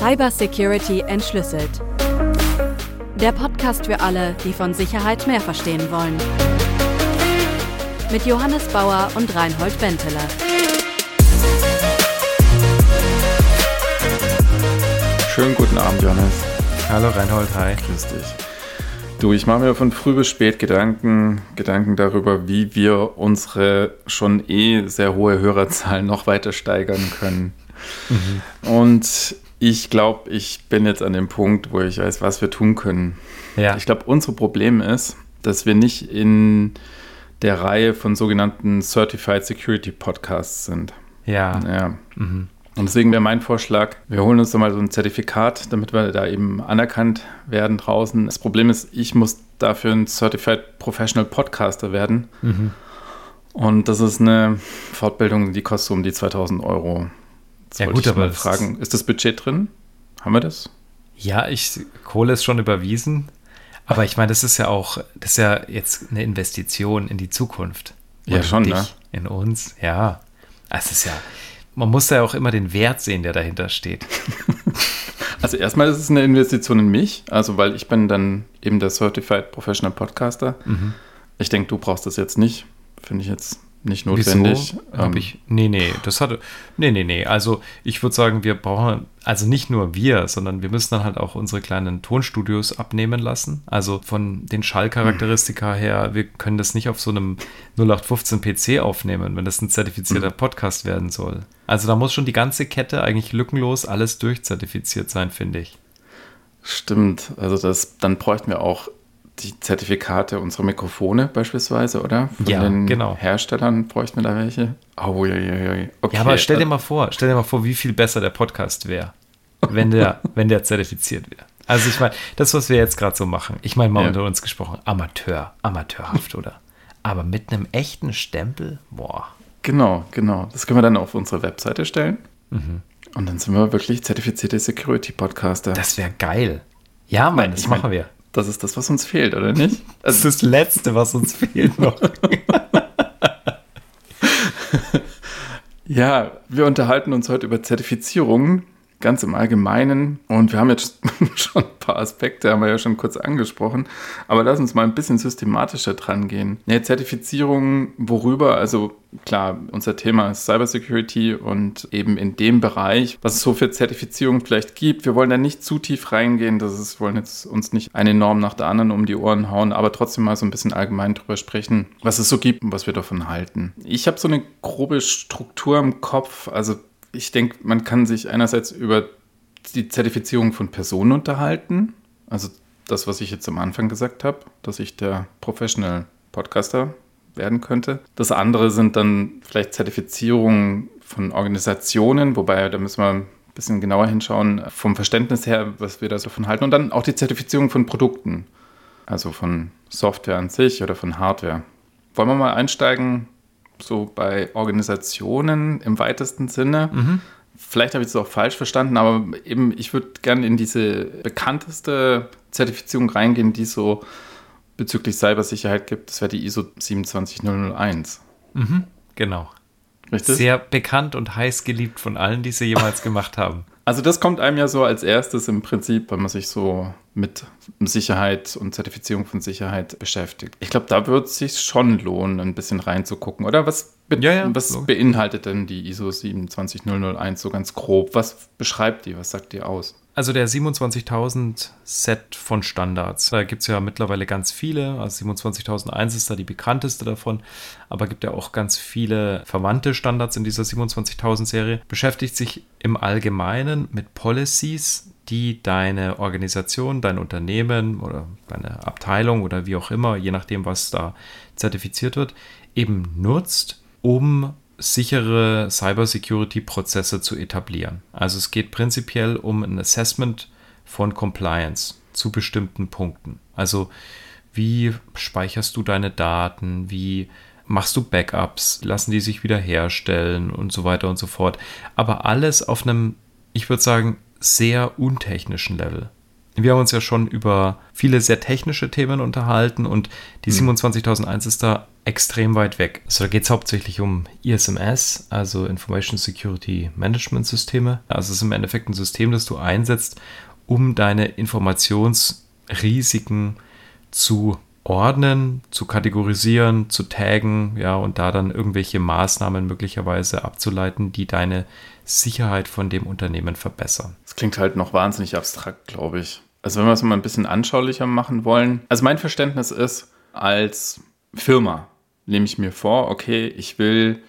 Cybersecurity entschlüsselt. Der Podcast für alle, die von Sicherheit mehr verstehen wollen. Mit Johannes Bauer und Reinhold Benteler. Schönen guten Abend, Johannes. Hallo Reinhold, hi. Grüß dich. Du, ich mache mir von früh bis spät Gedanken, Gedanken darüber, wie wir unsere schon eh sehr hohe Hörerzahl noch weiter steigern können. Mhm. Und ich glaube, ich bin jetzt an dem Punkt, wo ich weiß, was wir tun können. Ja. Ich glaube, unser Problem ist, dass wir nicht in der Reihe von sogenannten Certified Security Podcasts sind. Ja. Ja. Mhm. Und deswegen wäre mein Vorschlag, wir holen uns doch mal so ein Zertifikat, damit wir da eben anerkannt werden draußen. Das Problem ist, ich muss dafür ein Certified Professional Podcaster werden. Mhm. Und das ist eine Fortbildung, die kostet um die 2000 Euro. Jetzt ja gut, aber mal fragen, ist das Budget drin? Haben wir das? Ja, ich, Kohle ist schon überwiesen. Aber ich meine, das ist ja auch, das ist ja jetzt eine Investition in die Zukunft. Ja, schon, dich, ne? In uns, ja. Es ist ja, man muss ja auch immer den Wert sehen, der dahinter steht. Also erstmal ist es eine Investition in mich, also weil ich bin dann eben der Certified Professional Podcaster. Mhm. Ich denke, du brauchst das jetzt nicht. Finde ich jetzt nicht notwendig. Wieso? Ähm, ich, nee, nee, das hatte, nee, nee, nee. Also ich würde sagen, wir brauchen, also nicht nur wir, sondern wir müssen dann halt auch unsere kleinen Tonstudios abnehmen lassen. Also von den Schallcharakteristika her, wir können das nicht auf so einem 0815 PC aufnehmen, wenn das ein zertifizierter mhm. Podcast werden soll. Also da muss schon die ganze Kette eigentlich lückenlos alles durchzertifiziert sein, finde ich. Stimmt, also das, dann bräuchten wir auch die Zertifikate unserer Mikrofone beispielsweise, oder? Von ja, den genau. Herstellern bräuchten wir da welche. Oh, ja, ja, ja. Okay. Ja, aber stell dir mal vor, stell dir mal vor, wie viel besser der Podcast wäre, wenn der, wenn der zertifiziert wäre. Also ich meine, das, was wir jetzt gerade so machen, ich meine mal ja. unter uns gesprochen, Amateur, amateurhaft, oder? Aber mit einem echten Stempel, boah. Genau, genau. Das können wir dann auf unsere Webseite stellen. Mhm. Und dann sind wir wirklich zertifizierte Security-Podcaster. Das wäre geil. Ja, Mann, das ich machen mein, wir. Das ist das, was uns fehlt, oder nicht? Das ist das Letzte, was uns fehlt noch. ja, wir unterhalten uns heute über Zertifizierungen ganz im Allgemeinen. Und wir haben jetzt schon ein paar Aspekte, haben wir ja schon kurz angesprochen. Aber lass uns mal ein bisschen systematischer dran gehen. Ja, Zertifizierung, worüber? Also klar, unser Thema ist Cybersecurity und eben in dem Bereich, was es so für Zertifizierungen vielleicht gibt. Wir wollen da nicht zu tief reingehen. Das ist, wollen jetzt uns nicht eine Norm nach der anderen um die Ohren hauen, aber trotzdem mal so ein bisschen allgemein drüber sprechen, was es so gibt und was wir davon halten. Ich habe so eine grobe Struktur im Kopf. Also ich denke, man kann sich einerseits über die Zertifizierung von Personen unterhalten. Also das, was ich jetzt am Anfang gesagt habe, dass ich der Professional Podcaster werden könnte. Das andere sind dann vielleicht Zertifizierungen von Organisationen, wobei da müssen wir ein bisschen genauer hinschauen, vom Verständnis her, was wir da davon halten. Und dann auch die Zertifizierung von Produkten, also von Software an sich oder von Hardware. Wollen wir mal einsteigen so bei Organisationen im weitesten Sinne. Mhm. Vielleicht habe ich es auch falsch verstanden, aber eben, ich würde gerne in diese bekannteste Zertifizierung reingehen, die es so bezüglich Cybersicherheit gibt. Das wäre die ISO 27001. Mhm, genau. Richtig? Sehr bekannt und heiß geliebt von allen, die sie jemals gemacht haben. Also das kommt einem ja so als erstes im Prinzip, wenn man sich so mit Sicherheit und Zertifizierung von Sicherheit beschäftigt. Ich glaube, da wird es sich schon lohnen, ein bisschen reinzugucken, oder? Was, ja, ja, was beinhaltet denn die ISO 27001 so ganz grob? Was beschreibt die? Was sagt die aus? Also der 27000 Set von Standards. Da gibt es ja mittlerweile ganz viele. Also 27001 ist da die bekannteste davon, aber gibt ja auch ganz viele verwandte Standards in dieser 27000 Serie. Beschäftigt sich im Allgemeinen mit Policies, die deine Organisation, dein Unternehmen oder deine Abteilung oder wie auch immer, je nachdem, was da zertifiziert wird, eben nutzt, um sichere Cybersecurity-Prozesse zu etablieren. Also es geht prinzipiell um ein Assessment von Compliance zu bestimmten Punkten. Also wie speicherst du deine Daten, wie machst du Backups, lassen die sich wiederherstellen und so weiter und so fort. Aber alles auf einem, ich würde sagen, sehr untechnischen Level. Wir haben uns ja schon über viele sehr technische Themen unterhalten und die 27001 hm. ist da extrem weit weg. Also da geht es hauptsächlich um ISMS, also Information Security Management Systeme. Also es ist im Endeffekt ein System, das du einsetzt, um deine Informationsrisiken zu ordnen, zu kategorisieren, zu taggen, ja, und da dann irgendwelche Maßnahmen möglicherweise abzuleiten, die deine Sicherheit von dem Unternehmen verbessern. Das klingt halt noch wahnsinnig abstrakt, glaube ich. Also wenn wir es mal ein bisschen anschaulicher machen wollen. Also mein Verständnis ist, als Firma nehme ich mir vor, okay, ich will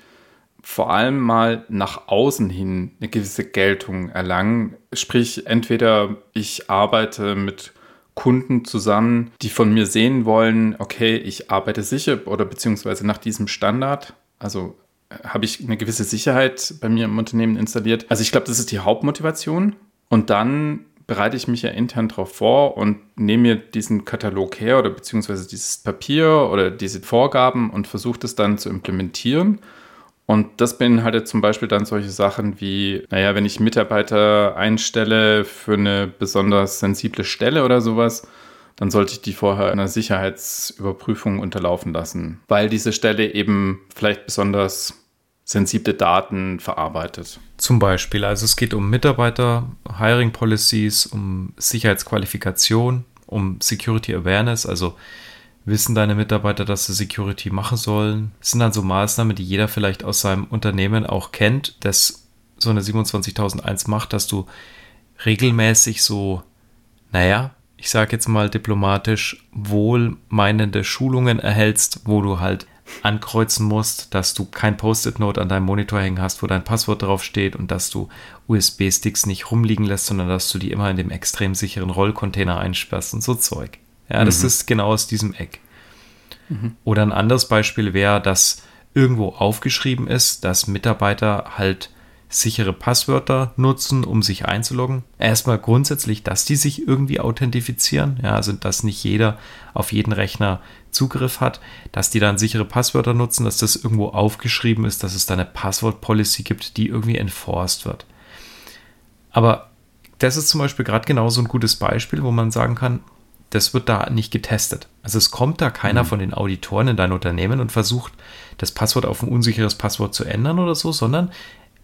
vor allem mal nach außen hin eine gewisse Geltung erlangen. Sprich, entweder ich arbeite mit Kunden zusammen, die von mir sehen wollen, okay, ich arbeite sicher oder beziehungsweise nach diesem Standard. Also äh, habe ich eine gewisse Sicherheit bei mir im Unternehmen installiert. Also ich glaube, das ist die Hauptmotivation. Und dann bereite ich mich ja intern darauf vor und nehme mir diesen Katalog her oder beziehungsweise dieses Papier oder diese Vorgaben und versuche das dann zu implementieren. Und das beinhaltet zum Beispiel dann solche Sachen wie, naja, wenn ich Mitarbeiter einstelle für eine besonders sensible Stelle oder sowas, dann sollte ich die vorher einer Sicherheitsüberprüfung unterlaufen lassen, weil diese Stelle eben vielleicht besonders sensible Daten verarbeitet. Zum Beispiel, also es geht um Mitarbeiter, Hiring Policies, um Sicherheitsqualifikation, um Security Awareness, also wissen deine Mitarbeiter, dass sie Security machen sollen. Das sind dann so Maßnahmen, die jeder vielleicht aus seinem Unternehmen auch kennt, dass so eine 27001 macht, dass du regelmäßig so, naja, ich sage jetzt mal diplomatisch, wohlmeinende Schulungen erhältst, wo du halt ankreuzen musst, dass du kein Post-it-Note an deinem Monitor hängen hast, wo dein Passwort drauf steht und dass du USB-Sticks nicht rumliegen lässt, sondern dass du die immer in dem extrem sicheren Rollcontainer einsperrst und so Zeug. Ja, das mhm. ist genau aus diesem Eck. Mhm. Oder ein anderes Beispiel wäre, dass irgendwo aufgeschrieben ist, dass Mitarbeiter halt sichere Passwörter nutzen, um sich einzuloggen. Erstmal grundsätzlich, dass die sich irgendwie authentifizieren, ja, also dass nicht jeder auf jeden Rechner Zugriff hat, dass die dann sichere Passwörter nutzen, dass das irgendwo aufgeschrieben ist, dass es da eine Passwort-Policy gibt, die irgendwie enforced wird. Aber das ist zum Beispiel gerade genauso ein gutes Beispiel, wo man sagen kann, das wird da nicht getestet. Also es kommt da keiner mhm. von den Auditoren in dein Unternehmen und versucht, das Passwort auf ein unsicheres Passwort zu ändern oder so, sondern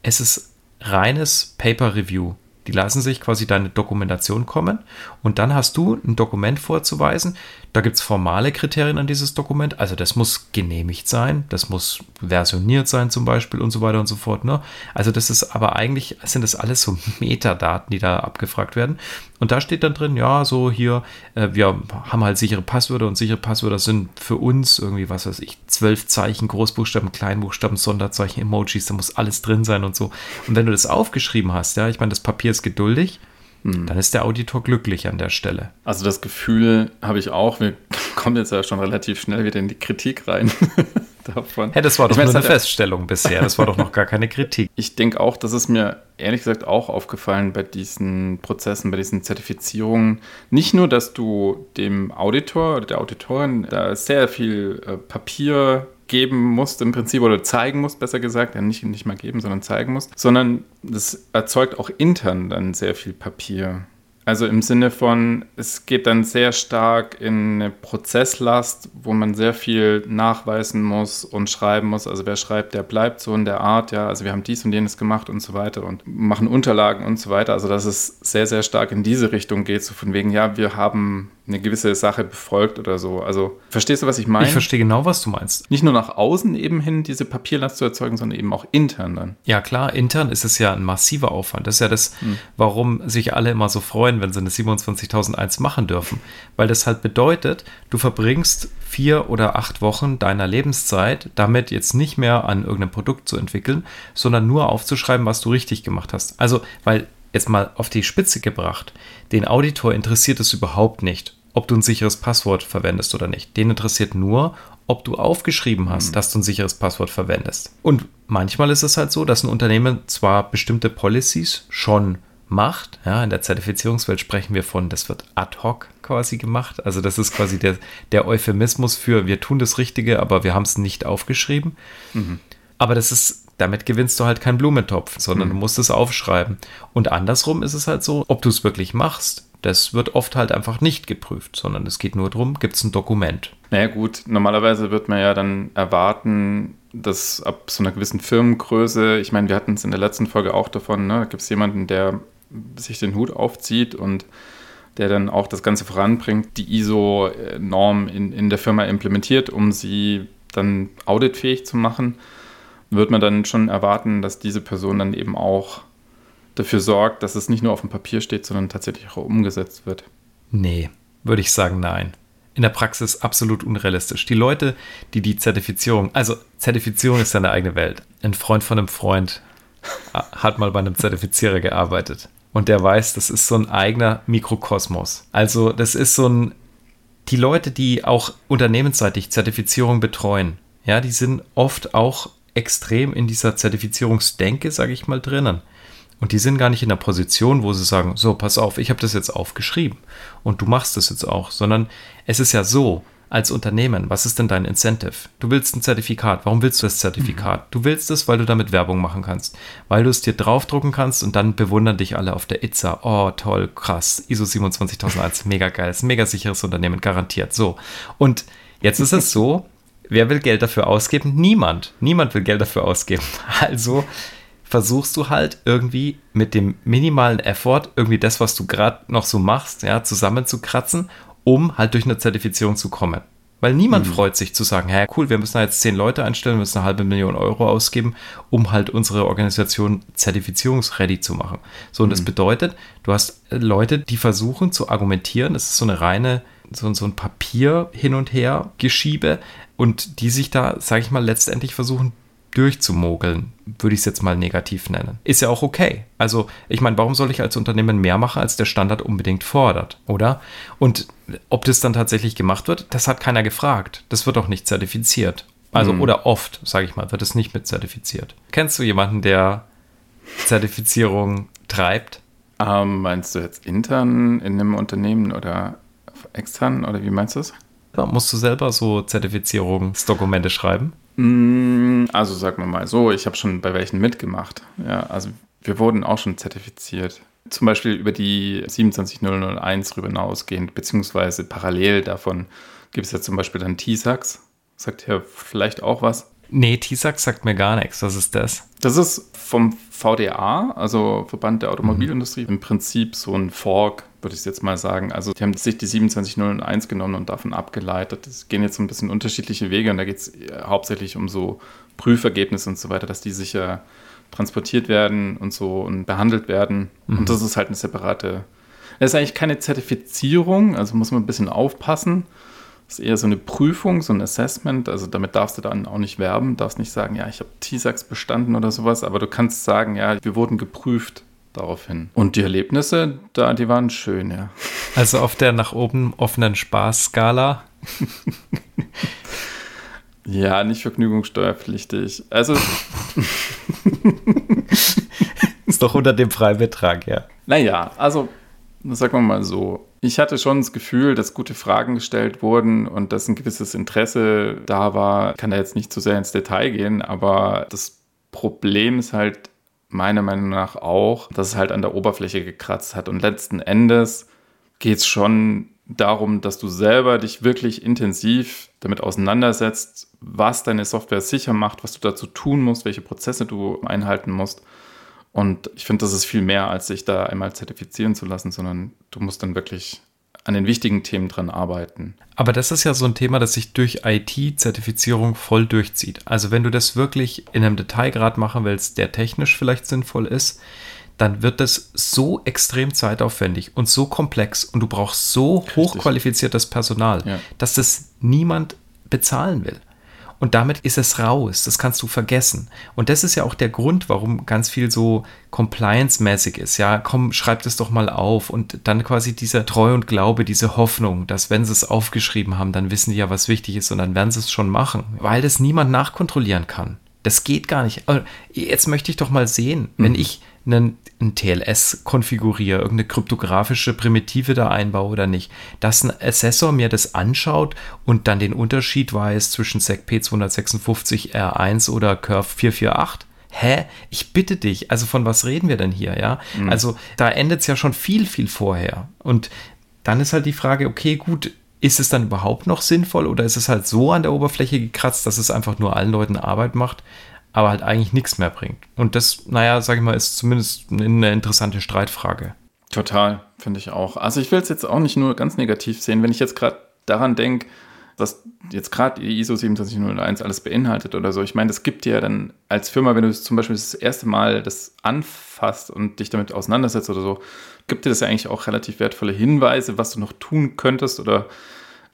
es ist reines Paper Review. Die lassen sich quasi deine Dokumentation kommen und dann hast du ein Dokument vorzuweisen. Da gibt es formale Kriterien an dieses Dokument. Also das muss genehmigt sein, das muss versioniert sein zum Beispiel und so weiter und so fort. Ne? Also das ist aber eigentlich, sind das alles so Metadaten, die da abgefragt werden. Und da steht dann drin, ja, so hier, äh, wir haben halt sichere Passwörter und sichere Passwörter sind für uns irgendwie, was weiß ich, zwölf Zeichen, Großbuchstaben, Kleinbuchstaben, Sonderzeichen, Emojis, da muss alles drin sein und so. Und wenn du das aufgeschrieben hast, ja, ich meine, das Papier ist geduldig, hm. dann ist der Auditor glücklich an der Stelle. Also das Gefühl habe ich auch, wir kommen jetzt ja schon relativ schnell wieder in die Kritik rein. davon. Hey, das war doch ich meine, nur eine Feststellung bisher. Das war doch noch gar keine Kritik. Ich denke auch, das ist mir ehrlich gesagt auch aufgefallen bei diesen Prozessen, bei diesen Zertifizierungen. Nicht nur, dass du dem Auditor oder der Auditorin da sehr viel äh, Papier geben musst im Prinzip oder zeigen musst, besser gesagt, ja nicht, nicht mal geben, sondern zeigen musst, sondern das erzeugt auch intern dann sehr viel Papier. Also im Sinne von, es geht dann sehr stark in eine Prozesslast, wo man sehr viel nachweisen muss und schreiben muss. Also wer schreibt, der bleibt so in der Art, ja, also wir haben dies und jenes gemacht und so weiter und machen Unterlagen und so weiter. Also dass es sehr, sehr stark in diese Richtung geht, so von wegen, ja, wir haben eine gewisse Sache befolgt oder so. Also verstehst du, was ich meine? Ich verstehe genau, was du meinst. Nicht nur nach außen eben hin diese Papierlast zu erzeugen, sondern eben auch intern dann. Ja klar, intern ist es ja ein massiver Aufwand. Das ist ja das, hm. warum sich alle immer so freuen, wenn sie eine 27001 machen dürfen. Weil das halt bedeutet, du verbringst vier oder acht Wochen deiner Lebenszeit damit jetzt nicht mehr an irgendeinem Produkt zu entwickeln, sondern nur aufzuschreiben, was du richtig gemacht hast. Also, weil jetzt mal auf die Spitze gebracht, den Auditor interessiert es überhaupt nicht, ob du ein sicheres Passwort verwendest oder nicht. Den interessiert nur, ob du aufgeschrieben hast, mhm. dass du ein sicheres Passwort verwendest. Und manchmal ist es halt so, dass ein Unternehmen zwar bestimmte Policies schon macht. Ja, in der Zertifizierungswelt sprechen wir von, das wird ad hoc quasi gemacht. Also das ist quasi der, der Euphemismus für, wir tun das Richtige, aber wir haben es nicht aufgeschrieben. Mhm. Aber das ist damit gewinnst du halt keinen Blumentopf, sondern mhm. du musst es aufschreiben. Und andersrum ist es halt so, ob du es wirklich machst, das wird oft halt einfach nicht geprüft, sondern es geht nur darum, gibt es ein Dokument. Naja gut, normalerweise wird man ja dann erwarten, dass ab so einer gewissen Firmengröße, ich meine, wir hatten es in der letzten Folge auch davon, ne, gibt es jemanden, der sich den Hut aufzieht und der dann auch das Ganze voranbringt, die ISO-Norm in, in der Firma implementiert, um sie dann auditfähig zu machen, wird man dann schon erwarten, dass diese Person dann eben auch dafür sorgt, dass es nicht nur auf dem Papier steht, sondern tatsächlich auch umgesetzt wird. Nee, würde ich sagen, nein. In der Praxis absolut unrealistisch. Die Leute, die die Zertifizierung, also Zertifizierung ist seine eigene Welt. Ein Freund von einem Freund hat mal bei einem Zertifizierer gearbeitet. Und der weiß, das ist so ein eigener Mikrokosmos. Also das ist so ein, die Leute, die auch unternehmensseitig Zertifizierung betreuen, ja, die sind oft auch extrem in dieser Zertifizierungsdenke, sage ich mal, drinnen. Und die sind gar nicht in der Position, wo sie sagen, so, pass auf, ich habe das jetzt aufgeschrieben und du machst das jetzt auch, sondern es ist ja so, als Unternehmen, was ist denn dein Incentive? Du willst ein Zertifikat. Warum willst du das Zertifikat? Mhm. Du willst es, weil du damit Werbung machen kannst, weil du es dir draufdrucken kannst und dann bewundern dich alle auf der Itza. Oh, toll, krass. ISO 27001, mega geil, ist ein mega sicheres Unternehmen, garantiert. So. Und jetzt ist es so, wer will Geld dafür ausgeben? Niemand. Niemand will Geld dafür ausgeben. Also versuchst du halt irgendwie mit dem minimalen Effort irgendwie das, was du gerade noch so machst, ja, zusammenzukratzen um halt durch eine Zertifizierung zu kommen. Weil niemand mhm. freut sich zu sagen, hey, cool, wir müssen da jetzt zehn Leute einstellen, müssen eine halbe Million Euro ausgeben, um halt unsere Organisation zertifizierungsready zu machen. So, und mhm. das bedeutet, du hast Leute, die versuchen zu argumentieren, das ist so eine reine, so, so ein Papier hin und her Geschiebe und die sich da, sage ich mal, letztendlich versuchen durchzumogeln, würde ich es jetzt mal negativ nennen. Ist ja auch okay. Also, ich meine, warum soll ich als Unternehmen mehr machen, als der Standard unbedingt fordert, oder? Und ob das dann tatsächlich gemacht wird, das hat keiner gefragt. Das wird auch nicht zertifiziert. Also, mhm. oder oft, sage ich mal, wird es nicht mit zertifiziert. Kennst du jemanden, der Zertifizierung treibt? Ähm, meinst du jetzt intern in einem Unternehmen oder extern oder wie meinst du es? Musst du selber so Zertifizierungsdokumente schreiben? Mm, also sagen wir mal so, ich habe schon bei welchen mitgemacht. Ja, also wir wurden auch schon zertifiziert. Zum Beispiel über die 27001 darüber hinausgehend, beziehungsweise parallel davon gibt es ja zum Beispiel dann TISAX. Sagt ja vielleicht auch was. Nee, TISAX sagt mir gar nichts. Was ist das? Das ist vom VDA, also Verband der Automobilindustrie, mhm. im Prinzip so ein Fork, würde ich jetzt mal sagen. Also die haben sich die 27001 genommen und davon abgeleitet. Es gehen jetzt ein bisschen unterschiedliche Wege und da geht es hauptsächlich um so Prüfergebnisse und so weiter, dass die sicher transportiert werden und so und behandelt werden. Mhm. Und das ist halt eine separate. Es ist eigentlich keine Zertifizierung, also muss man ein bisschen aufpassen. Das ist eher so eine Prüfung, so ein Assessment. Also damit darfst du dann auch nicht werben, darfst nicht sagen, ja, ich habe TISAX bestanden oder sowas, aber du kannst sagen, ja, wir wurden geprüft daraufhin. Und die Erlebnisse, da, die waren schön, ja. Also auf der nach oben offenen Spaßskala. ja, nicht vergnügungssteuerpflichtig. Also. ist doch unter dem Freibetrag, ja. Naja, also, sagen wir mal so ich hatte schon das Gefühl, dass gute Fragen gestellt wurden und dass ein gewisses Interesse da war. Ich kann da jetzt nicht zu sehr ins Detail gehen, aber das Problem ist halt meiner Meinung nach auch, dass es halt an der Oberfläche gekratzt hat. Und letzten Endes geht es schon darum, dass du selber dich wirklich intensiv damit auseinandersetzt, was deine Software sicher macht, was du dazu tun musst, welche Prozesse du einhalten musst. Und ich finde, das ist viel mehr, als sich da einmal zertifizieren zu lassen, sondern du musst dann wirklich an den wichtigen Themen dran arbeiten. Aber das ist ja so ein Thema, das sich durch IT-Zertifizierung voll durchzieht. Also wenn du das wirklich in einem Detailgrad machen willst, der technisch vielleicht sinnvoll ist, dann wird das so extrem zeitaufwendig und so komplex und du brauchst so hochqualifiziertes Personal, ja. dass das niemand bezahlen will. Und damit ist es raus. Das kannst du vergessen. Und das ist ja auch der Grund, warum ganz viel so compliance-mäßig ist. Ja, komm, schreib das doch mal auf. Und dann quasi dieser Treu und Glaube, diese Hoffnung, dass wenn sie es aufgeschrieben haben, dann wissen die ja, was wichtig ist und dann werden sie es schon machen. Weil das niemand nachkontrollieren kann. Das geht gar nicht. Jetzt möchte ich doch mal sehen, wenn mhm. ich einen, einen TLS konfiguriere, irgendeine kryptografische Primitive da einbaue oder nicht, dass ein Assessor mir das anschaut und dann den Unterschied weiß zwischen SECP 256 R1 oder Curve 448. Hä? Ich bitte dich, also von was reden wir denn hier, ja? Mhm. Also da endet es ja schon viel, viel vorher. Und dann ist halt die Frage, okay, gut, ist es dann überhaupt noch sinnvoll oder ist es halt so an der Oberfläche gekratzt, dass es einfach nur allen Leuten Arbeit macht, aber halt eigentlich nichts mehr bringt? Und das, naja, sag ich mal, ist zumindest eine interessante Streitfrage. Total, finde ich auch. Also ich will es jetzt auch nicht nur ganz negativ sehen, wenn ich jetzt gerade daran denke, was jetzt gerade die ISO 27001 alles beinhaltet oder so. Ich meine, das gibt dir ja dann als Firma, wenn du zum Beispiel das erste Mal das anfasst und dich damit auseinandersetzt oder so, gibt dir das ja eigentlich auch relativ wertvolle Hinweise, was du noch tun könntest oder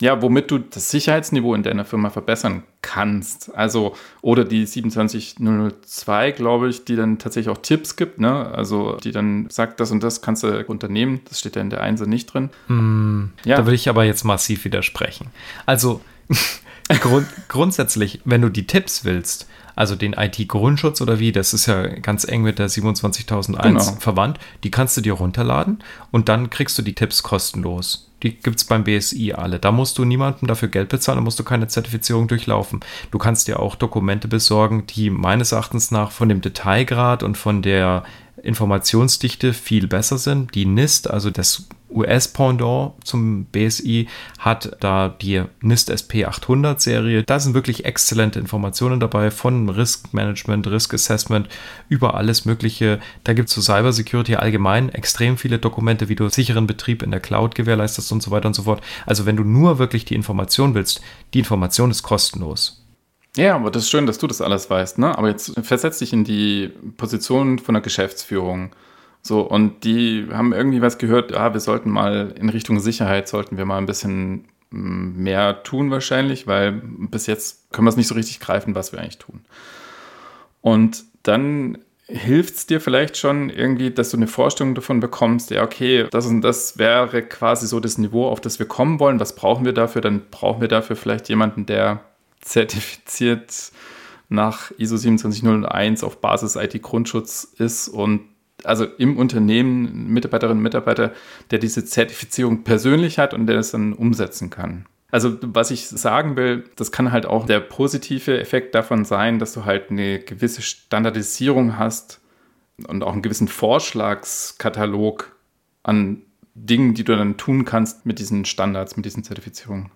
ja, womit du das Sicherheitsniveau in deiner Firma verbessern kannst. Also, oder die 27002, glaube ich, die dann tatsächlich auch Tipps gibt, ne? Also, die dann sagt, das und das kannst du unternehmen. Das steht ja in der Einse nicht drin. Mm, ja. Da würde ich aber jetzt massiv widersprechen. Also, grund grundsätzlich, wenn du die Tipps willst, also den IT-Grundschutz oder wie, das ist ja ganz eng mit der 27001 genau. verwandt, die kannst du dir runterladen und dann kriegst du die Tipps kostenlos. Die gibt es beim BSI alle. Da musst du niemandem dafür Geld bezahlen, da musst du keine Zertifizierung durchlaufen. Du kannst dir auch Dokumente besorgen, die meines Erachtens nach von dem Detailgrad und von der Informationsdichte viel besser sind. Die NIST, also das US-Pendant zum BSI, hat da die NIST SP 800 Serie. Da sind wirklich exzellente Informationen dabei von Risk Management, Risk Assessment, über alles Mögliche. Da gibt es zu Cyber Security allgemein extrem viele Dokumente, wie du sicheren Betrieb in der Cloud gewährleistest und so weiter und so fort. Also wenn du nur wirklich die Information willst, die Information ist kostenlos. Ja, aber das ist schön, dass du das alles weißt, ne? Aber jetzt versetz dich in die Position von der Geschäftsführung. So, und die haben irgendwie was gehört, ja, wir sollten mal in Richtung Sicherheit, sollten wir mal ein bisschen mm, mehr tun wahrscheinlich, weil bis jetzt können wir es nicht so richtig greifen, was wir eigentlich tun. Und dann hilft es dir vielleicht schon irgendwie, dass du eine Vorstellung davon bekommst, ja, okay, das und das wäre quasi so das Niveau, auf das wir kommen wollen. Was brauchen wir dafür? Dann brauchen wir dafür vielleicht jemanden, der zertifiziert nach ISO 27001 auf Basis IT-Grundschutz ist und also im Unternehmen Mitarbeiterinnen und Mitarbeiter, der diese Zertifizierung persönlich hat und der das dann umsetzen kann. Also was ich sagen will, das kann halt auch der positive Effekt davon sein, dass du halt eine gewisse Standardisierung hast und auch einen gewissen Vorschlagskatalog an Dingen, die du dann tun kannst mit diesen Standards, mit diesen Zertifizierungen.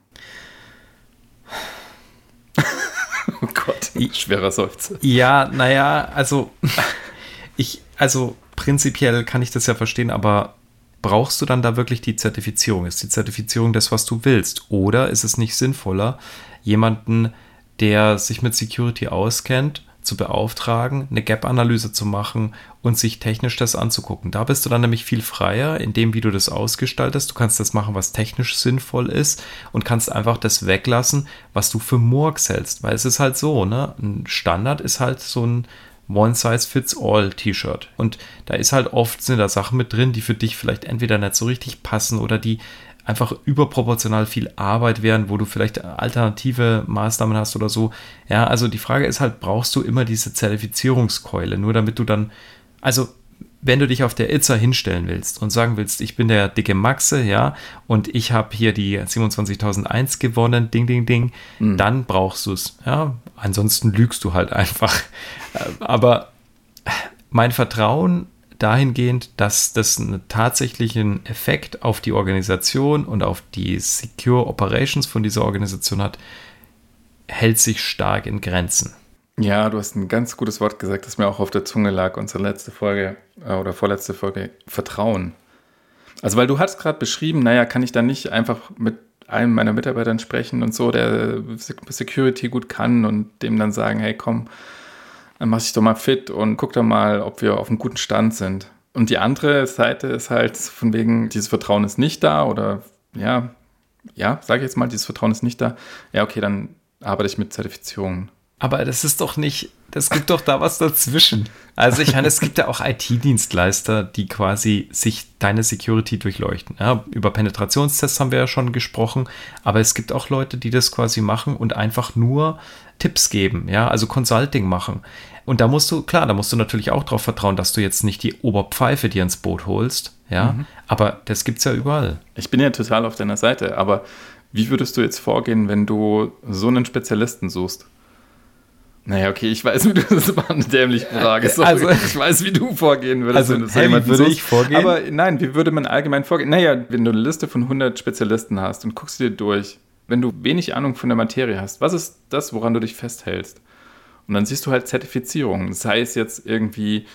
oh Gott, schwerer Seufzer. Ja, naja, also ich, also prinzipiell kann ich das ja verstehen, aber brauchst du dann da wirklich die Zertifizierung? Ist die Zertifizierung das, was du willst? Oder ist es nicht sinnvoller, jemanden, der sich mit Security auskennt, zu beauftragen, eine Gap-Analyse zu machen und sich technisch das anzugucken. Da bist du dann nämlich viel freier in dem, wie du das ausgestaltest. Du kannst das machen, was technisch sinnvoll ist und kannst einfach das weglassen, was du für Murks hältst. Weil es ist halt so, ne? Ein Standard ist halt so ein One-Size-Fits-All-T-Shirt. Und da ist halt oft, sind da Sachen mit drin, die für dich vielleicht entweder nicht so richtig passen oder die einfach überproportional viel Arbeit wären, wo du vielleicht alternative Maßnahmen hast oder so. Ja, also die Frage ist halt, brauchst du immer diese Zertifizierungskeule, nur damit du dann, also wenn du dich auf der Itza hinstellen willst und sagen willst, ich bin der dicke Maxe, ja, und ich habe hier die 27.001 gewonnen, ding, ding, ding, mhm. dann brauchst du es, ja. Ansonsten lügst du halt einfach. Aber mein Vertrauen dahingehend, dass das einen tatsächlichen Effekt auf die Organisation und auf die Secure Operations von dieser Organisation hat, hält sich stark in Grenzen. Ja, du hast ein ganz gutes Wort gesagt, das mir auch auf der Zunge lag, unsere letzte Folge äh, oder vorletzte Folge, Vertrauen. Also, weil du hast gerade beschrieben, naja, kann ich dann nicht einfach mit einem meiner Mitarbeitern sprechen und so, der Security gut kann und dem dann sagen, hey, komm, dann mach dich doch mal fit und guck doch mal, ob wir auf einem guten Stand sind. Und die andere Seite ist halt von wegen, dieses Vertrauen ist nicht da oder ja, ja, sage ich jetzt mal, dieses Vertrauen ist nicht da. Ja, okay, dann arbeite ich mit Zertifizierungen. Aber das ist doch nicht, das gibt doch da was dazwischen. Also ich meine, es gibt ja auch IT-Dienstleister, die quasi sich deine Security durchleuchten. Ja, über Penetrationstests haben wir ja schon gesprochen, aber es gibt auch Leute, die das quasi machen und einfach nur Tipps geben, ja, also Consulting machen. Und da musst du, klar, da musst du natürlich auch darauf vertrauen, dass du jetzt nicht die Oberpfeife dir ins Boot holst, ja, mhm. aber das gibt es ja überall. Ich bin ja total auf deiner Seite, aber wie würdest du jetzt vorgehen, wenn du so einen Spezialisten suchst? Naja, okay, ich weiß, wie du das war eine dämliche Frage. Sorry, Also- ich weiß, wie du vorgehen würdest. Also, wenn du so jemanden würde suchst. ich vorgehen? Aber nein, wie würde man allgemein vorgehen? Naja, wenn du eine Liste von 100 Spezialisten hast und guckst dir durch, wenn du wenig Ahnung von der Materie hast, was ist das, woran du dich festhältst? Und dann siehst du halt Zertifizierungen, sei es jetzt irgendwie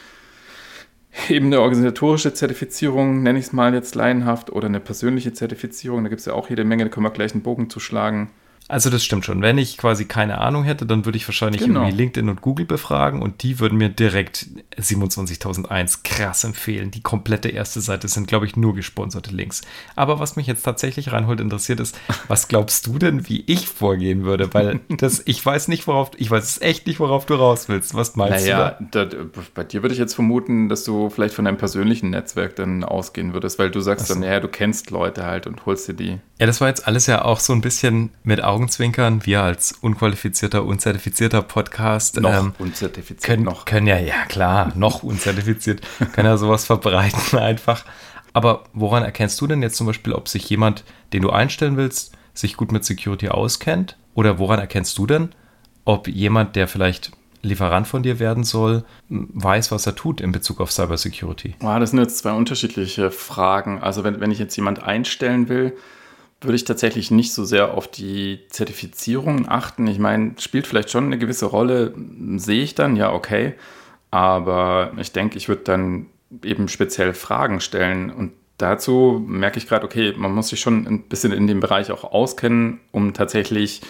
eben eine organisatorische Zertifizierung, nenne ich es mal jetzt laienhaft, oder eine persönliche Zertifizierung. Da gibt es ja auch jede Menge, da können wir gleich einen Bogen zuschlagen. Also das stimmt schon. Wenn ich quasi keine Ahnung hätte, dann würde ich wahrscheinlich Genau. irgendwie LinkedIn und Google befragen und die würden mir direkt 27.001 krass empfehlen. Die komplette erste Seite sind, glaube ich, nur gesponserte Links. Aber was mich jetzt tatsächlich reinholt interessiert ist, was glaubst du denn, wie ich vorgehen würde? Weil das, ich weiß nicht, worauf, ich weiß echt nicht, worauf du raus willst. Was meinst Naja, du? da, bei dir würde ich jetzt vermuten, dass du vielleicht von deinem persönlichen Netzwerk dann ausgehen würdest, weil du sagst so. dann, ja, du kennst Leute halt und holst dir die. Ja, das war jetzt alles ja auch so ein bisschen mit Augenzwinkern. Wir als unqualifizierter, unzertifizierter Podcast ähm, unzertifiziert können, noch. können ja, ja klar, noch unzertifiziert, können ja sowas verbreiten einfach. Aber woran erkennst du denn jetzt zum Beispiel, ob sich jemand, den du einstellen willst, sich gut mit Security auskennt? Oder woran erkennst du denn, ob jemand, der vielleicht Lieferant von dir werden soll, weiß, was er tut in Bezug auf Cybersecurity? Ah, das sind jetzt zwei unterschiedliche Fragen. Also wenn, wenn ich jetzt jemand einstellen will, würde ich tatsächlich nicht so sehr auf die Zertifizierung achten. Ich meine, spielt vielleicht schon eine gewisse Rolle, sehe ich dann, ja, okay. Aber ich denke, ich würde dann eben speziell Fragen stellen. Und dazu merke ich gerade, okay, man muss sich schon ein bisschen in dem Bereich auch auskennen, um tatsächlich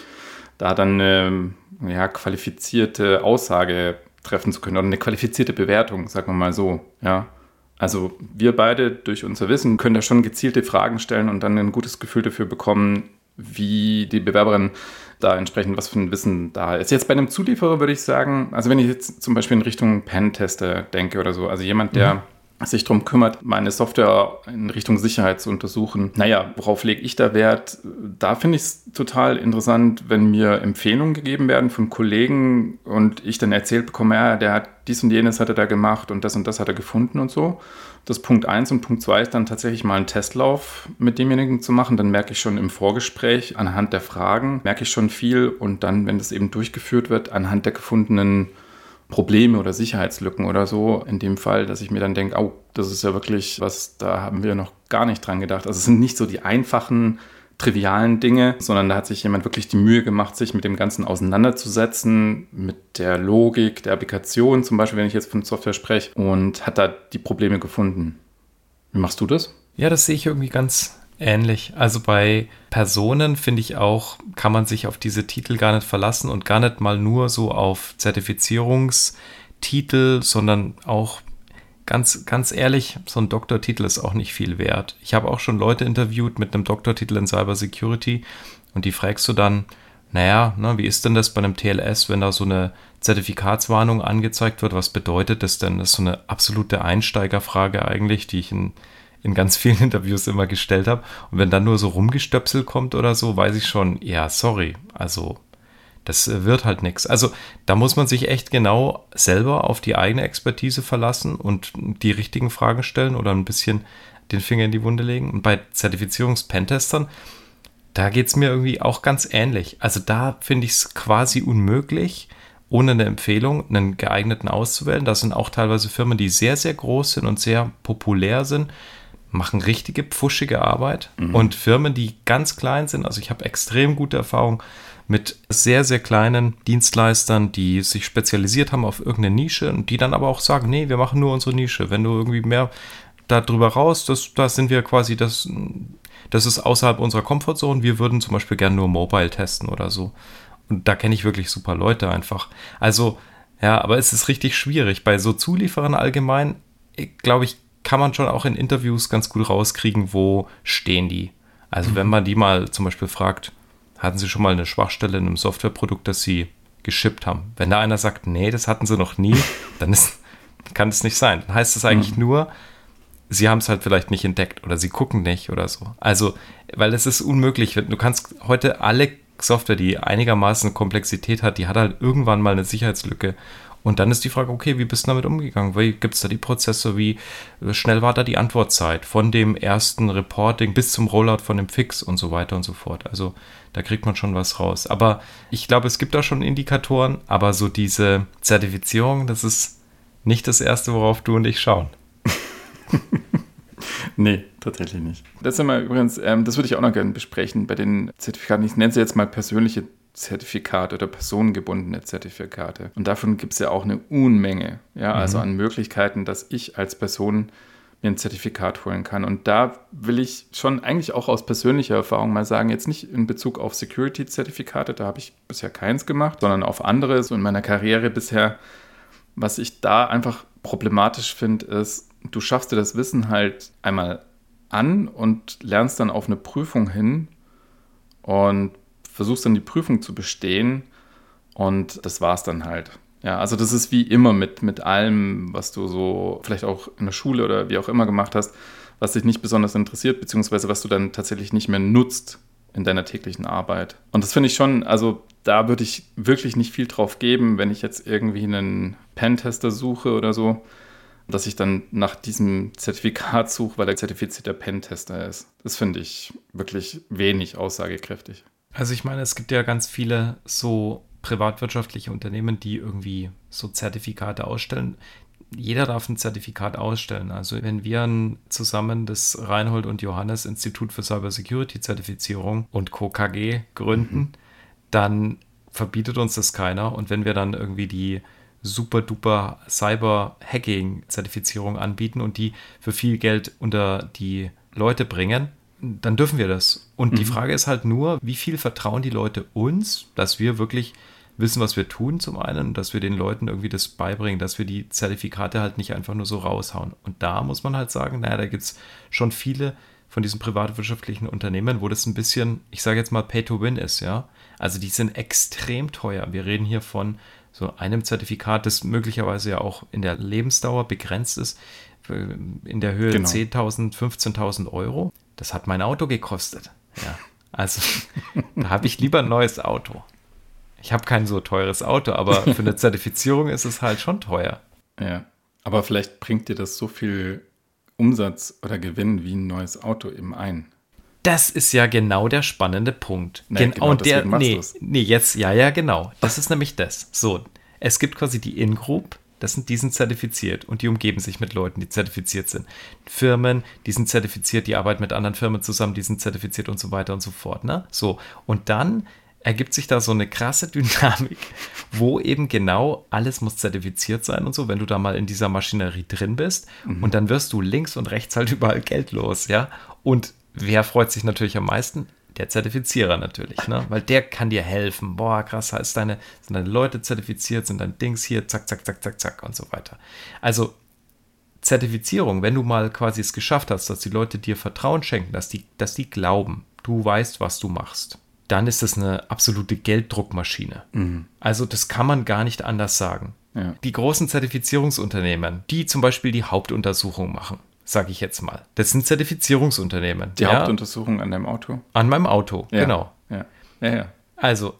da dann eine ja, qualifizierte Aussage treffen zu können oder eine qualifizierte Bewertung, sagen wir mal so, ja. Also wir beide durch unser Wissen können da schon gezielte Fragen stellen und dann ein gutes Gefühl dafür bekommen, wie die Bewerberin da entsprechend was für ein Wissen da ist. Jetzt bei einem Zulieferer würde ich sagen, also wenn ich jetzt zum Beispiel in Richtung Pentester denke oder so, also jemand, der sich darum kümmert, meine Software in Richtung Sicherheit zu untersuchen. Naja, worauf lege ich da Wert? Da finde ich es total interessant, wenn mir Empfehlungen gegeben werden von Kollegen und ich dann erzählt bekomme, ja, der hat dies und jenes hat er da gemacht und das und das hat er gefunden und so. Das Punkt 1 und Punkt 2 ist dann tatsächlich mal einen Testlauf mit demjenigen zu machen. Dann merke ich schon im Vorgespräch anhand der Fragen, merke ich schon viel und dann, wenn das eben durchgeführt wird, anhand der gefundenen Probleme oder Sicherheitslücken oder so. In dem Fall, dass ich mir dann denke, oh, das ist ja wirklich was, da haben wir noch gar nicht dran gedacht. Also es sind nicht so die einfachen, trivialen Dinge, sondern da hat sich jemand wirklich die Mühe gemacht, sich mit dem Ganzen auseinanderzusetzen, mit der Logik der Applikation, zum Beispiel, wenn ich jetzt von Software spreche, und hat da die Probleme gefunden. Wie machst du das? Ja, das sehe ich irgendwie ganz ähnlich. Also bei Personen finde ich auch, kann man sich auf diese Titel gar nicht verlassen und gar nicht mal nur so auf Zertifizierungstitel, sondern auch ganz, ganz ehrlich, so ein Doktortitel ist auch nicht viel wert. Ich habe auch schon Leute interviewt mit einem Doktortitel in Cybersecurity und die fragst du dann, naja, ne, wie ist denn das bei einem TLS, wenn da so eine Zertifikatswarnung angezeigt wird? Was bedeutet das denn? Das ist so eine absolute Einsteigerfrage eigentlich, die ich in, in ganz vielen Interviews immer gestellt habe. Und wenn dann nur so rumgestöpselt kommt oder so, weiß ich schon, ja, sorry, also das äh, wird halt nichts. Also da muss man sich echt genau selber auf die eigene Expertise verlassen und die richtigen Fragen stellen oder ein bisschen den Finger in die Wunde legen. Und bei Zertifizierungs-Pentestern, da geht es mir irgendwie auch ganz ähnlich. Also da finde ich es quasi unmöglich, ohne eine Empfehlung einen geeigneten auszuwählen. Das sind auch teilweise Firmen, die sehr, sehr groß sind und sehr populär sind, machen richtige pfuschige Arbeit. Und Firmen, die ganz klein sind, also ich habe extrem gute Erfahrungen mit sehr, sehr kleinen Dienstleistern, die sich spezialisiert haben auf irgendeine Nische und die dann aber auch sagen, nee, wir machen nur unsere Nische. Wenn du irgendwie mehr darüber raus, das, da sind wir quasi, das, das ist außerhalb unserer Komfortzone. Wir würden zum Beispiel gerne nur Mobile testen oder so. Und da kenne ich wirklich super Leute einfach. Also, ja, aber es ist richtig schwierig. Bei so Zulieferern allgemein, glaube ich, kann man schon auch in Interviews ganz gut rauskriegen, wo stehen die. Also, wenn man die mal zum Beispiel fragt, hatten sie schon mal eine Schwachstelle in einem Softwareprodukt, das sie geschippt haben? Wenn da einer sagt, nee, das hatten sie noch nie, dann ist, kann das nicht sein. Dann heißt das eigentlich nur, sie haben es halt vielleicht nicht entdeckt oder sie gucken nicht oder so. Also, weil es ist unmöglich. Du kannst heute alle Software, die einigermaßen Komplexität hat, die hat halt irgendwann mal eine Sicherheitslücke. Und dann ist die Frage, okay, wie bist du damit umgegangen? Wie gibt es da die Prozesse? Wie schnell war da die Antwortzeit von dem ersten Reporting bis zum Rollout von dem Fix und so weiter und so fort? Also da kriegt man schon was raus. Aber ich glaube, es gibt da schon Indikatoren, aber so diese Zertifizierung, das ist nicht das Erste, worauf du und ich schauen. nee, tatsächlich nicht. Das sind wir übrigens, ähm, das würde ich auch noch gerne besprechen bei den Zertifikaten. Ich nenne sie jetzt mal persönliche Zertifikate oder personengebundene Zertifikate. Und davon gibt es ja auch eine Unmenge, ja, also mhm. an Möglichkeiten, dass ich als Person mir ein Zertifikat holen kann. Und da will ich schon eigentlich auch aus persönlicher Erfahrung mal sagen, jetzt nicht in Bezug auf Security-Zertifikate, da habe ich bisher keins gemacht, sondern auf andere, so in meiner Karriere bisher. Was ich da einfach problematisch finde, ist, du schaffst dir das Wissen halt einmal an und lernst dann auf eine Prüfung hin und versuchst dann die Prüfung zu bestehen und das war's dann halt. Ja, also das ist wie immer mit, mit allem, was du so vielleicht auch in der Schule oder wie auch immer gemacht hast, was dich nicht besonders interessiert, beziehungsweise was du dann tatsächlich nicht mehr nutzt in deiner täglichen Arbeit. Und das finde ich schon, also da würde ich wirklich nicht viel drauf geben, wenn ich jetzt irgendwie einen Pentester suche oder so, dass ich dann nach diesem Zertifikat suche, weil er zertifizierter Pentester ist. Das finde ich wirklich wenig aussagekräftig. Also ich meine, es gibt ja ganz viele so privatwirtschaftliche Unternehmen, die irgendwie so Zertifikate ausstellen. Jeder darf ein Zertifikat ausstellen. Also wenn wir zusammen das Reinhold und Johannes Institut für Cybersecurity Zertifizierung und Co. KG gründen, mhm. dann verbietet uns das keiner. Und wenn wir dann irgendwie die super duper Cyber-Hacking-Zertifizierung anbieten und die für viel Geld unter die Leute bringen, dann dürfen wir das. Und mhm. die Frage ist halt nur, wie viel vertrauen die Leute uns, dass wir wirklich wissen, was wir tun zum einen, dass wir den Leuten irgendwie das beibringen, dass wir die Zertifikate halt nicht einfach nur so raushauen. Und da muss man halt sagen, naja, da gibt es schon viele von diesen privatwirtschaftlichen Unternehmen, wo das ein bisschen, ich sage jetzt mal, Pay to Win ist, ja. Also die sind extrem teuer. Wir reden hier von so einem Zertifikat, das möglicherweise ja auch in der Lebensdauer begrenzt ist, in der Höhe genau. 10.000, 15.000 Euro. Das hat mein Auto gekostet. Ja. Also da habe ich lieber ein neues Auto. Ich habe kein so teures Auto, aber für eine Zertifizierung ist es halt schon teuer. Ja, aber vielleicht bringt dir das so viel Umsatz oder Gewinn wie ein neues Auto eben ein. Das ist ja genau der spannende Punkt. Nee, genau, und der, nee, nee, jetzt, ja, ja, genau. Das ist nämlich das. So, es gibt quasi die In-Group, das sind, die sind zertifiziert und die umgeben sich mit Leuten, die zertifiziert sind. Firmen, die sind zertifiziert, die arbeiten mit anderen Firmen zusammen, die sind zertifiziert und so weiter und so fort. Ne? So, und dann ergibt sich da so eine krasse Dynamik, wo eben genau alles muss zertifiziert sein und so, wenn du da mal in dieser Maschinerie drin bist mhm. und dann wirst du links und rechts halt überall Geld los, ja. Und wer freut sich natürlich am meisten? Der Zertifizierer natürlich, ne? Weil der kann dir helfen. Boah, krass, ist deine, sind deine Leute zertifiziert, sind dein Dings hier, zack, zack, zack, zack, zack und so weiter. Also Zertifizierung, wenn du mal quasi es geschafft hast, dass die Leute dir Vertrauen schenken, dass die, dass die glauben, du weißt, was du machst dann ist das eine absolute Gelddruckmaschine. Mhm. Also das kann man gar nicht anders sagen. Ja. Die großen Zertifizierungsunternehmen, die zum Beispiel die Hauptuntersuchung machen, sage ich jetzt mal. Das sind Zertifizierungsunternehmen. Die ja? Hauptuntersuchung an deinem Auto? An meinem Auto, ja. genau. Ja. Ja, ja. Also,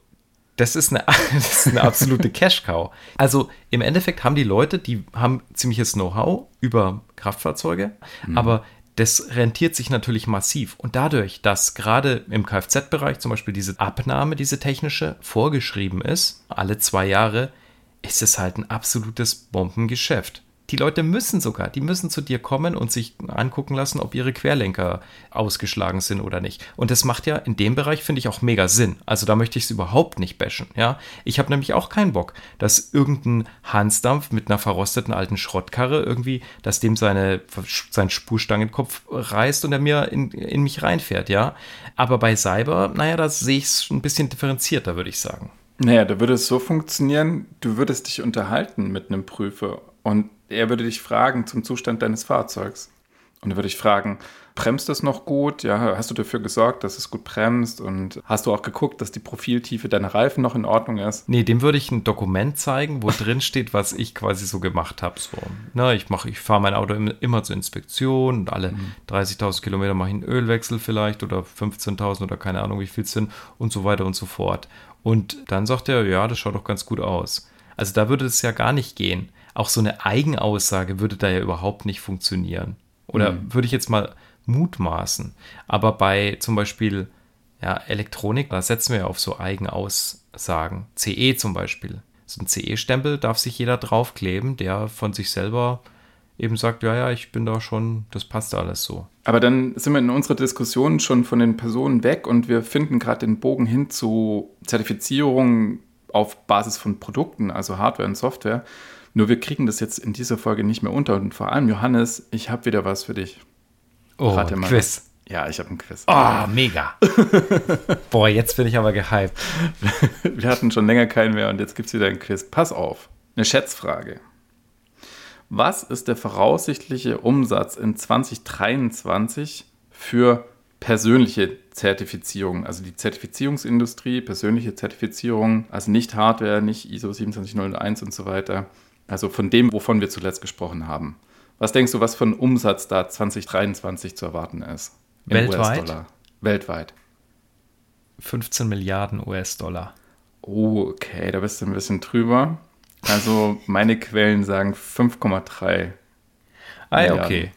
das ist eine, das ist eine absolute Cash-Cow. Also im Endeffekt haben die Leute, die haben ziemliches Know-how über Kraftfahrzeuge, mhm. aber das rentiert sich natürlich massiv. Und dadurch, dass gerade im Kfz-Bereich zum Beispiel diese Abnahme, diese technische, vorgeschrieben ist, alle zwei Jahre, ist es halt ein absolutes Bombengeschäft. Die Leute müssen sogar, die müssen zu dir kommen und sich angucken lassen, ob ihre Querlenker ausgeschlagen sind oder nicht. Und das macht ja in dem Bereich, finde ich, auch mega Sinn. Also da möchte ich es überhaupt nicht bashen. Ja? Ich habe nämlich auch keinen Bock, dass irgendein Hansdampf mit einer verrosteten alten Schrottkarre irgendwie, dass dem seine, sein Spurstangenkopf reißt und er mir in, in mich reinfährt. Ja? Aber bei Cyber, naja, da sehe ich es ein bisschen differenzierter, würde ich sagen. Naja, da würde es so funktionieren, du würdest dich unterhalten mit einem Prüfer und er würde dich fragen zum Zustand deines Fahrzeugs. Und da würde ich fragen, bremst es noch gut? Ja, hast du dafür gesorgt, dass es gut bremst? Und hast du auch geguckt, dass die Profiltiefe deiner Reifen noch in Ordnung ist? Nee, dem würde ich ein Dokument zeigen, wo drin steht, was ich quasi so gemacht habe. So, ne, ich mache, ich fahre mein Auto immer zur Inspektion und alle mhm. 30.000 Kilometer mache ich einen Ölwechsel vielleicht oder 15.000 oder keine Ahnung, wie viel es sind und so weiter und so fort. Und dann sagt er, ja, das schaut doch ganz gut aus. Also da würde es ja gar nicht gehen. Auch so eine Eigenaussage würde da ja überhaupt nicht funktionieren. Oder mhm. würde ich jetzt mal mutmaßen. Aber bei zum Beispiel ja, Elektronik, da setzen wir ja auf so Eigenaussagen. CE zum Beispiel. So ein CE-Stempel darf sich jeder draufkleben, der von sich selber eben sagt, ja, ja, ich bin da schon, das passt alles so. Aber dann sind wir in unserer Diskussion schon von den Personen weg und wir finden gerade den Bogen hin zu Zertifizierung auf Basis von Produkten, also Hardware und Software. Nur wir kriegen das jetzt in dieser Folge nicht mehr unter. Und vor allem, Johannes, ich habe wieder was für dich. Oh, Rate mal. Quiz. Ja, ich habe ein Quiz. Oh, mega. Boah, jetzt bin ich aber gehypt. Wir hatten schon länger keinen mehr und jetzt gibt es wieder ein Quiz. Pass auf. Eine Schätzfrage. Was ist der voraussichtliche Umsatz in 2023 für persönliche Zertifizierung, also die Zertifizierungsindustrie, persönliche Zertifizierung, also nicht Hardware, nicht ISO 27001 und so weiter, also von dem, wovon wir zuletzt gesprochen haben. Was denkst du, was für ein Umsatz da 2023 zu erwarten ist? Weltweit? Weltweit. 15 Milliarden US-Dollar. Oh, okay, da bist du ein bisschen drüber. Also meine Quellen sagen 5,3. Ah ja, okay.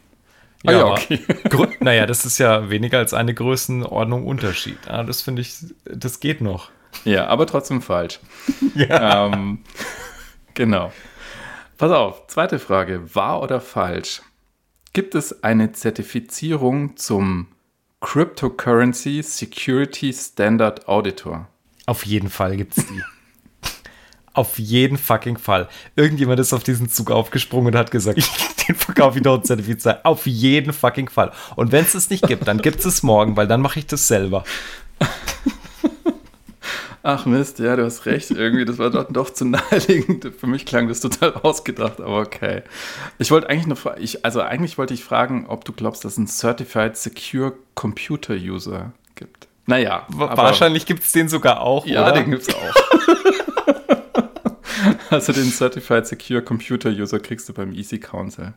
Ah, ja, ja, okay. naja, das ist ja weniger als eine Größenordnung Unterschied. Ah, das finde ich, das geht noch. Ja, aber trotzdem falsch. ja. Ähm, genau. Pass auf, zweite Frage. Wahr oder falsch? Gibt es eine Zertifizierung zum Cryptocurrency Security Standard Auditor? Auf jeden Fall gibt es die. auf jeden fucking Fall. Irgendjemand ist auf diesen Zug aufgesprungen und hat gesagt, den verkaufe ich doch zertifiziert. Auf jeden fucking Fall. Und wenn es es nicht gibt, dann gibt es es morgen, weil dann mache ich das selber. Ach Mist, ja, du hast recht. Irgendwie, das war doch, doch zu naheliegend. Für mich klang das total ausgedacht, aber okay. Ich wollte eigentlich noch, ich, also eigentlich wollte ich fragen, ob du glaubst, dass es einen Certified Secure Computer User gibt. Naja. Wahrscheinlich gibt es den sogar auch. Ja, oder? den gibt es auch. also den Certified Secure Computer User kriegst du beim Easy Council.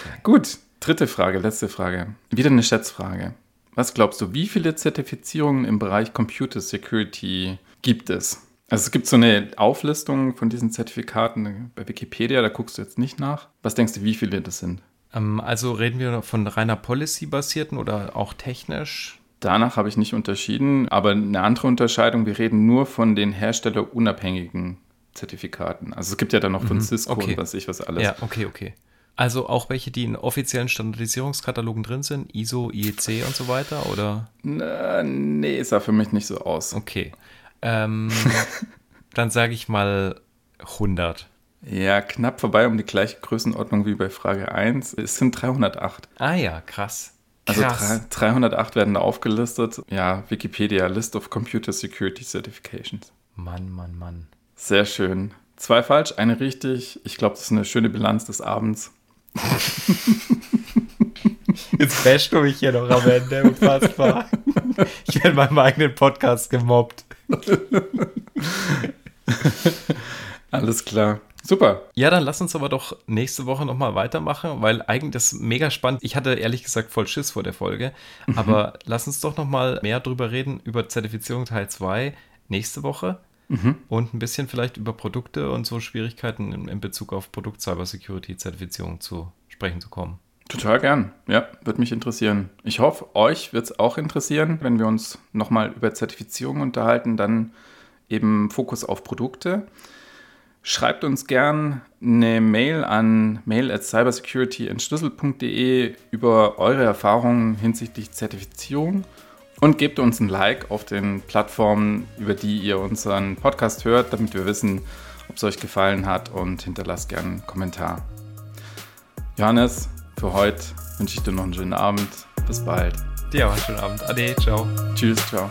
Okay. Gut, dritte Frage, letzte Frage. Wieder eine Schätzfrage. Was glaubst du, wie viele Zertifizierungen im Bereich Computer Security gibt es? Also es gibt so eine Auflistung von diesen Zertifikaten bei Wikipedia, da guckst du jetzt nicht nach. Was denkst du, wie viele das sind? Ähm, also reden wir von reiner Policy-basierten oder auch technisch? Danach habe ich nicht unterschieden, aber eine andere Unterscheidung, wir reden nur von den herstellerunabhängigen Zertifikaten. Also es gibt ja dann noch von mhm, Cisco okay. und was ich was alles. Ja, okay, okay. Also auch welche, die in offiziellen Standardisierungskatalogen drin sind, ISO, IEC und so weiter, oder? Na, nee, sah für mich nicht so aus. Okay. Ähm, dann sage ich mal 100. Ja, knapp vorbei um die gleiche Größenordnung wie bei Frage 1. Es sind 308. Ah ja, krass. Also krass. Also 308 werden da aufgelistet. Ja, Wikipedia, List of Computer Security Certifications. Mann, Mann, Mann. Sehr schön. Zwei falsch, eine richtig. Ich glaube, das ist eine schöne Bilanz des Abends. Jetzt bashst du mich hier noch am Ende, unfassbar. Ich werde meinem eigenen Podcast gemobbt. Alles klar. Super. Ja, dann lass uns aber doch nächste Woche nochmal weitermachen, weil eigentlich das ist mega spannend. Ich hatte ehrlich gesagt voll Schiss vor der Folge, mhm. aber lass uns doch nochmal mehr drüber reden, über Zertifizierung Teil 2 nächste Woche. Mhm. Und ein bisschen vielleicht über Produkte und so Schwierigkeiten in, in Bezug auf Produkt-Cybersecurity-Zertifizierung zu sprechen zu kommen. Total gern. Ja, würde mich interessieren. Ich hoffe, euch wird es auch interessieren, wenn wir uns nochmal über Zertifizierung unterhalten, dann eben Fokus auf Produkte. Schreibt uns gern eine Mail an mail at cybersecurityentschlüssel.de über eure Erfahrungen hinsichtlich Zertifizierung und gebt uns ein Like auf den Plattformen, über die ihr unseren Podcast hört, damit wir wissen, ob es euch gefallen hat und hinterlasst gerne einen Kommentar. Johannes, für heute wünsche ich dir noch einen schönen Abend. Bis bald. Dir auch einen schönen Abend. Ade, ciao. Tschüss, ciao.